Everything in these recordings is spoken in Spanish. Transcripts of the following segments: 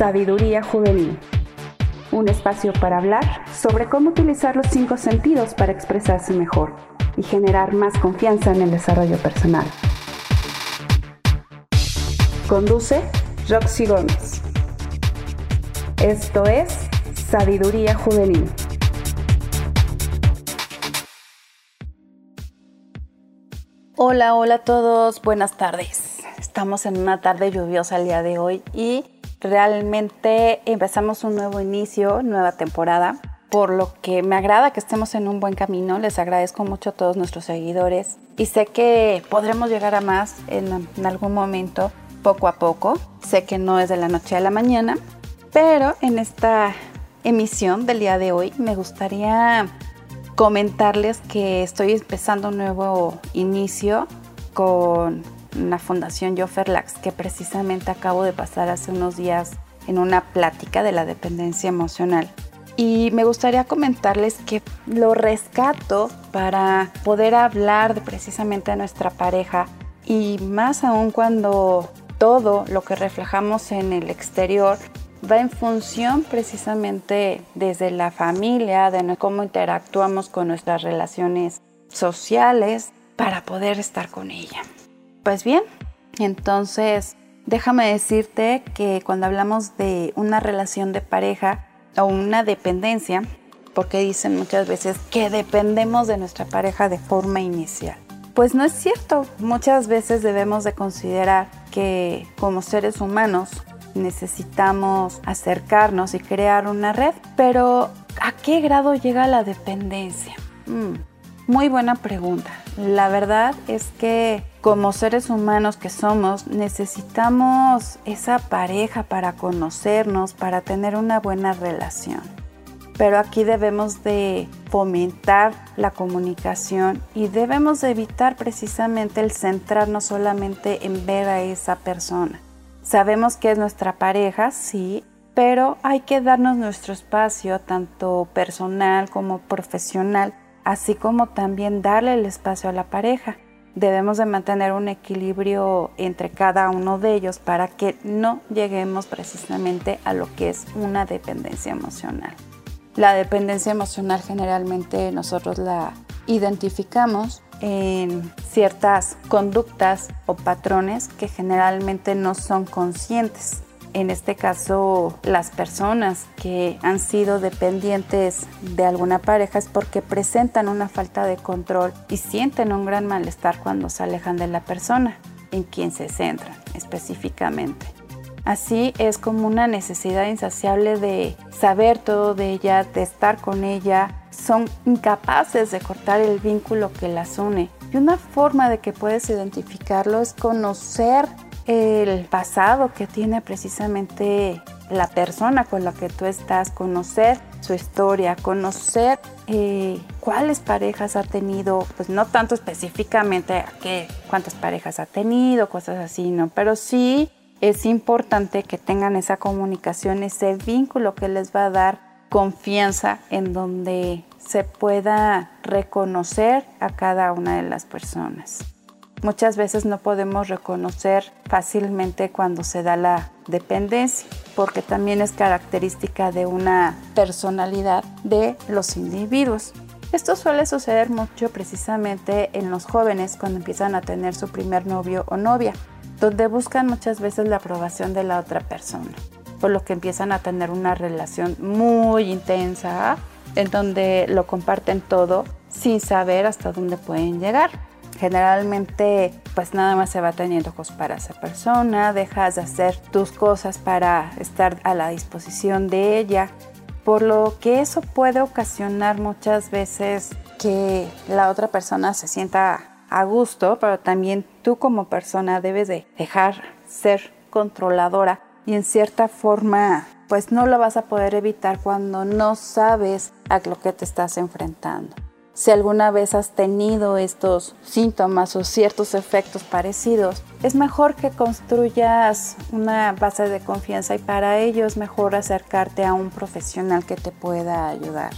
Sabiduría Juvenil. Un espacio para hablar sobre cómo utilizar los cinco sentidos para expresarse mejor y generar más confianza en el desarrollo personal. Conduce Roxy Gómez. Esto es Sabiduría Juvenil. Hola, hola a todos, buenas tardes. Estamos en una tarde lluviosa el día de hoy y realmente empezamos un nuevo inicio, nueva temporada, por lo que me agrada que estemos en un buen camino. Les agradezco mucho a todos nuestros seguidores y sé que podremos llegar a más en, algún momento, poco a poco. Sé que no es de la noche a la mañana, pero en esta emisión del día de hoy me gustaría comentarles que estoy empezando un nuevo inicio con la Fundación Joferlax que precisamente acabo de pasar hace unos días en una plática de la dependencia emocional. Y me gustaría comentarles que lo rescato para poder hablar precisamente de nuestra pareja y más aún cuando todo lo que reflejamos en el exterior va en función precisamente desde la familia, de cómo interactuamos con nuestras relaciones sociales para poder estar con ella. Pues bien, entonces déjame decirte que cuando hablamos de una relación de pareja o una dependencia, porque dicen muchas veces que dependemos de nuestra pareja de forma inicial. Pues no es cierto, muchas veces debemos de considerar que como seres humanos necesitamos acercarnos y crear una red, pero ¿a qué grado llega la dependencia? Mm, muy buena pregunta. La verdad es que como seres humanos que somos, necesitamos esa pareja para conocernos, para tener una buena relación. Pero aquí debemos de fomentar la comunicación y debemos de evitar precisamente el centrarnos solamente en ver a esa persona. Sabemos que es nuestra pareja, sí, pero hay que darnos nuestro espacio, tanto personal como profesional, así como también darle el espacio a la pareja. Debemos de mantener un equilibrio entre cada uno de ellos para que no lleguemos precisamente a lo que es una dependencia emocional. La dependencia emocional generalmente nosotros la identificamos en ciertas conductas o patrones que generalmente no son conscientes. En este caso, las personas que han sido dependientes de alguna pareja es porque presentan una falta de control y sienten un gran malestar cuando se alejan de la persona en quien se centran específicamente. Así es como una necesidad insaciable de saber todo de ella, de estar con ella. Son incapaces de cortar el vínculo que las une. Y una forma de que puedes identificarlo es conocer el pasado que tiene precisamente la persona con la que tú estás, conocer su historia, conocer eh, cuáles parejas ha tenido, pues no tanto específicamente qué, cuántas parejas ha tenido, cosas así, ¿no? Pero sí es importante que tengan esa comunicación, ese vínculo que les va a dar confianza en donde se pueda reconocer a cada una de las personas. Muchas veces no podemos reconocer fácilmente cuando se da la dependencia, porque también es característica de una personalidad de los individuos. Esto suele suceder mucho precisamente en los jóvenes cuando empiezan a tener su primer novio o novia donde buscan muchas veces la aprobación de la otra persona, por lo que empiezan a tener una relación muy intensa, en donde lo comparten todo sin saber hasta dónde pueden llegar. Generalmente, pues nada más se va teniendo ojos para esa persona, dejas de hacer tus cosas para estar a la disposición de ella, por lo que eso puede ocasionar muchas veces que la otra persona se sienta a gusto, pero también tú como persona debes de dejar ser controladora y en cierta forma pues no lo vas a poder evitar cuando no sabes a lo que te estás enfrentando. Si alguna vez has tenido estos síntomas o ciertos efectos parecidos, es mejor que construyas una base de confianza y para ello es mejor acercarte a un profesional que te pueda ayudar.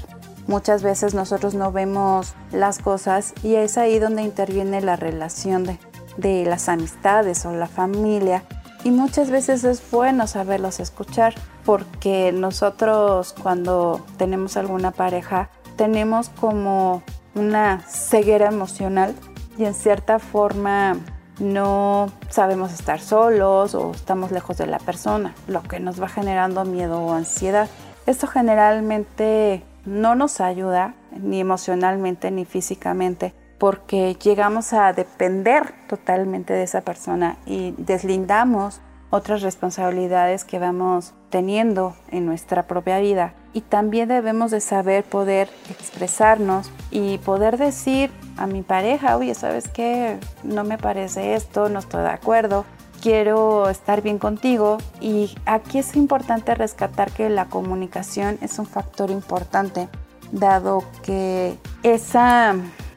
Muchas veces nosotros no vemos las cosas y es ahí donde interviene la relación de, las amistades o la familia Y muchas veces es bueno saberlos escuchar porque nosotros cuando tenemos alguna pareja tenemos como una ceguera emocional y en cierta forma no sabemos estar solos o estamos lejos de la persona, lo que nos va generando miedo o ansiedad. Esto generalmente no nos ayuda ni emocionalmente ni físicamente porque llegamos a depender totalmente de esa persona y deslindamos otras responsabilidades que vamos teniendo en nuestra propia vida. Y también debemos de saber poder expresarnos y poder decir a mi pareja, oye, ¿sabes qué? No me parece esto, no estoy de acuerdo, quiero estar bien contigo. Y aquí es importante rescatar que la comunicación es un factor importante, dado que esa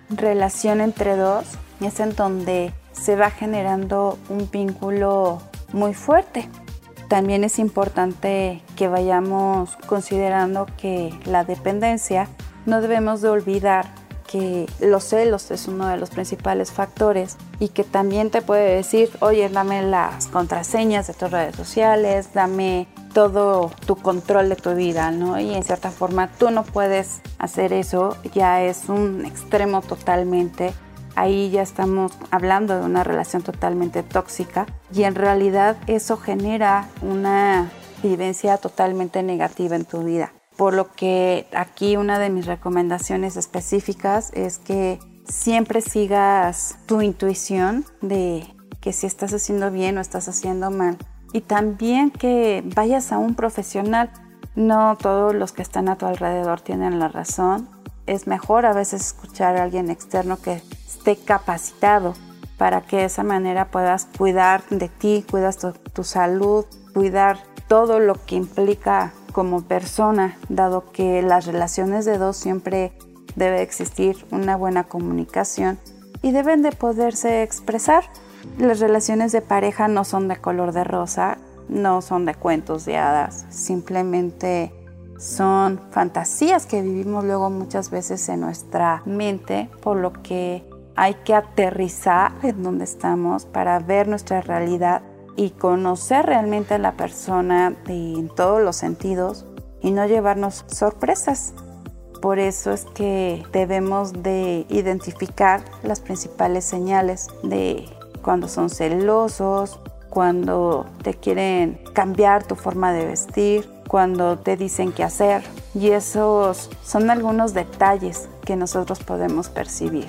relación entre dos es en donde se va generando un vínculo muy fuerte. También es importante que vayamos considerando que la dependencia no debemos de olvidar que los celos es uno de los principales factores y que también te puede decir, oye, dame las contraseñas de tus redes sociales, dame todo tu control de tu vida, ¿no? Y en cierta forma tú no puedes hacer eso, ya es un extremo totalmente. Ahí ya estamos hablando de una relación totalmente tóxica y en realidad eso genera una vivencia totalmente negativa en tu vida. Por lo que aquí una de mis recomendaciones específicas es que siempre sigas tu intuición de que si estás haciendo bien o estás haciendo mal y también que vayas a un profesional. No todos los que están a tu alrededor tienen la razón. Es mejor a veces escuchar a alguien externo que esté capacitado para que de esa manera puedas cuidar de ti, cuidas tu, tu salud, cuidar todo lo que implica como persona, dado que las relaciones de dos siempre debe existir una buena comunicación y deben de poderse expresar. Las relaciones de pareja no son de color de rosa, no son de cuentos de hadas, simplemente son fantasías que vivimos luego muchas veces en nuestra mente, por lo que hay que aterrizar en donde estamos para ver nuestra realidad y conocer realmente a la persona en todos los sentidos y no llevarnos sorpresas. Por eso es que debemos de identificar las principales señales de cuando son celosos, cuando te quieren cambiar tu forma de vestir, cuando te dicen qué hacer. Y esos son algunos detalles que nosotros podemos percibir.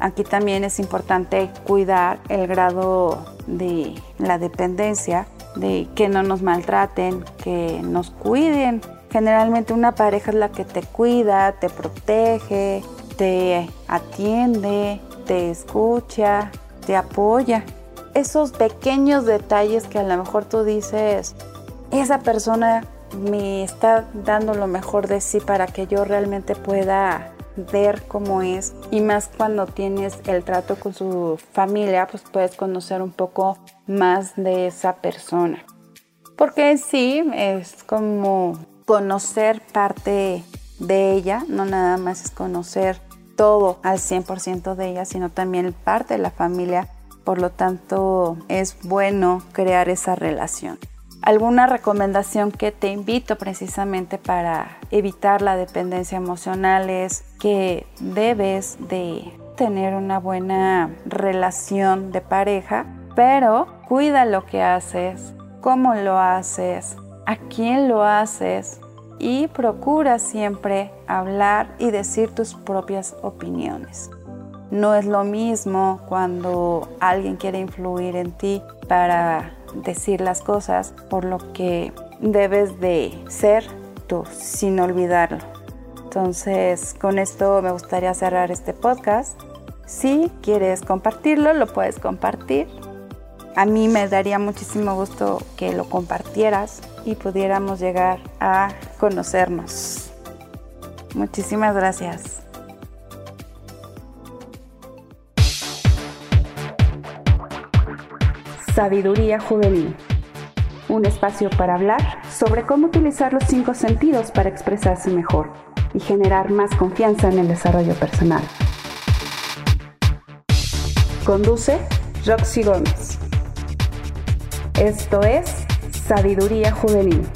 Aquí también es importante cuidar el grado de la dependencia, de que no nos maltraten, que nos cuiden. Generalmente una pareja es la que te cuida, te protege, te atiende, te escucha, te apoya. Esos pequeños detalles que a lo mejor tú dices, esa persona me está dando lo mejor de sí para que yo realmente pueda ver cómo es y más cuando tienes el trato con su familia, pues puedes conocer un poco más de esa persona. Porque sí, es como conocer parte de ella, no nada más es conocer todo al 100% de ella, sino también parte de la familia. Por lo tanto, es bueno crear esa relación. Alguna recomendación que te invito precisamente para evitar la dependencia emocional es que debes de tener una buena relación de pareja, pero cuida lo que haces, cómo lo haces, a quién lo haces, y procura siempre hablar y decir tus propias opiniones. No es lo mismo cuando alguien quiere influir en ti para decir las cosas, por lo que debes de ser tú sin olvidarlo. Entonces, con esto me gustaría cerrar este podcast. Si quieres compartirlo, lo puedes compartir. A mí me daría muchísimo gusto que lo compartieras y pudiéramos llegar a conocernos. Muchísimas gracias. Sabiduría Juvenil. Un espacio para hablar sobre cómo utilizar los cinco sentidos para expresarse mejor y generar más confianza en el desarrollo personal. Conduce Roxy Gómez. Esto es Sabiduría Juvenil.